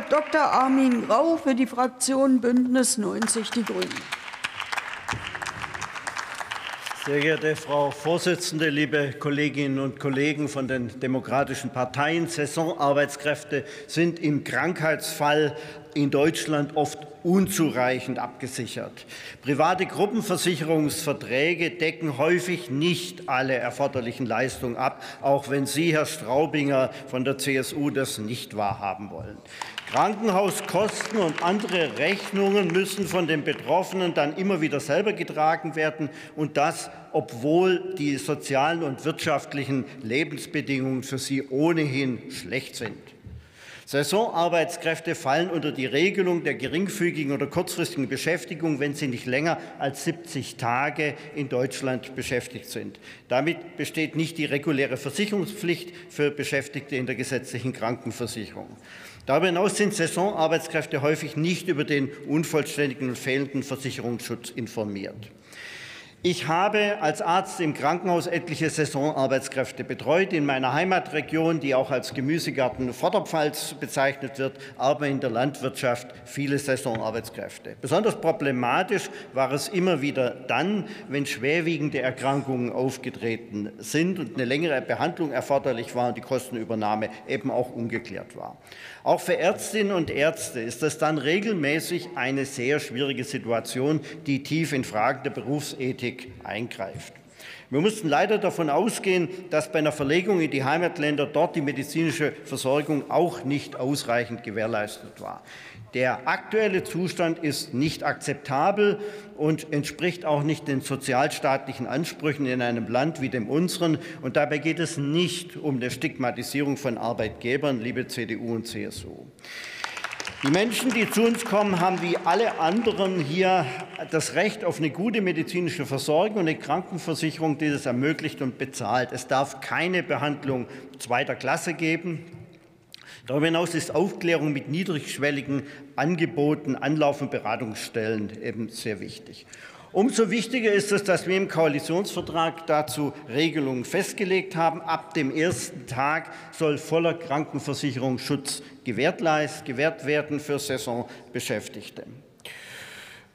Dr. Armin Grau für die Fraktion Bündnis 90 Die Grünen. Sehr geehrte Frau Vorsitzende, liebe Kolleginnen und Kollegen von den demokratischen Parteien, Saisonarbeitskräfte sind im Krankheitsfall in Deutschland oft unzureichend abgesichert. Private Gruppenversicherungsverträge decken häufig nicht alle erforderlichen Leistungen ab, auch wenn Sie, Herr Straubinger von der CSU, das nicht wahrhaben wollen. Krankenhauskosten und andere Rechnungen müssen von den Betroffenen dann immer wieder selber getragen werden, und das, obwohl die sozialen und wirtschaftlichen Lebensbedingungen für sie ohnehin schlecht sind. Saisonarbeitskräfte fallen unter die Regelung der geringfügigen oder kurzfristigen Beschäftigung, wenn sie nicht länger als 70 Tage in Deutschland beschäftigt sind. Damit besteht nicht die reguläre Versicherungspflicht für Beschäftigte in der gesetzlichen Krankenversicherung. Darüber hinaus sind Saisonarbeitskräfte häufig nicht über den unvollständigen und fehlenden Versicherungsschutz informiert. Ich habe als Arzt im Krankenhaus etliche Saisonarbeitskräfte betreut in meiner Heimatregion, die auch als Gemüsegarten Vorderpfalz bezeichnet wird, aber in der Landwirtschaft viele Saisonarbeitskräfte. Besonders problematisch war es immer wieder dann, wenn schwerwiegende Erkrankungen aufgetreten sind und eine längere Behandlung erforderlich war und die Kostenübernahme eben auch ungeklärt war. Auch für Ärztinnen und Ärzte ist das dann regelmäßig eine sehr schwierige Situation, die tief in Fragen der Berufsethik Politik eingreift. Wir mussten leider davon ausgehen, dass bei einer Verlegung in die Heimatländer dort die medizinische Versorgung auch nicht ausreichend gewährleistet war. Der aktuelle Zustand ist nicht akzeptabel und entspricht auch nicht den sozialstaatlichen Ansprüchen in einem Land wie dem unseren. Und dabei geht es nicht um die Stigmatisierung von Arbeitgebern, liebe CDU und CSU. Die Menschen, die zu uns kommen, haben wie alle anderen hier das Recht auf eine gute medizinische Versorgung und eine Krankenversicherung, die das ermöglicht und bezahlt. Es darf keine Behandlung zweiter Klasse geben. Darüber hinaus ist Aufklärung mit niedrigschwelligen Angeboten, Anlauf- und Beratungsstellen eben sehr wichtig. Umso wichtiger ist es, dass wir im Koalitionsvertrag dazu Regelungen festgelegt haben. Ab dem ersten Tag soll voller Krankenversicherungsschutz gewährt werden für Saisonbeschäftigte.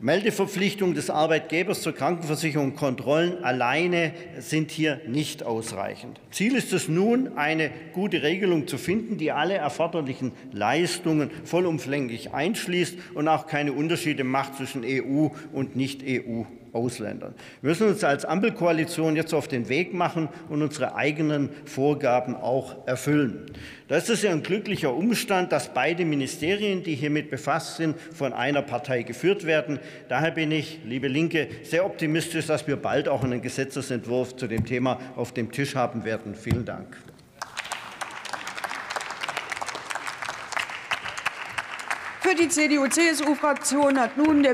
Meldeverpflichtung des Arbeitgebers zur Krankenversicherung und Kontrollen alleine sind hier nicht ausreichend. Ziel ist es nun, eine gute Regelung zu finden, die alle erforderlichen Leistungen vollumfänglich einschließt und auch keine Unterschiede macht zwischen EU und Nicht-EU Ausländern. Wir müssen uns als Ampelkoalition jetzt auf den Weg machen und unsere eigenen Vorgaben auch erfüllen. Da ist ja ein glücklicher Umstand, dass beide Ministerien, die hiermit befasst sind, von einer Partei geführt werden. Daher bin ich, liebe Linke, sehr optimistisch, dass wir bald auch einen Gesetzesentwurf zu dem Thema auf dem Tisch haben werden. Vielen Dank. Für die CDU-CSU-Fraktion hat nun der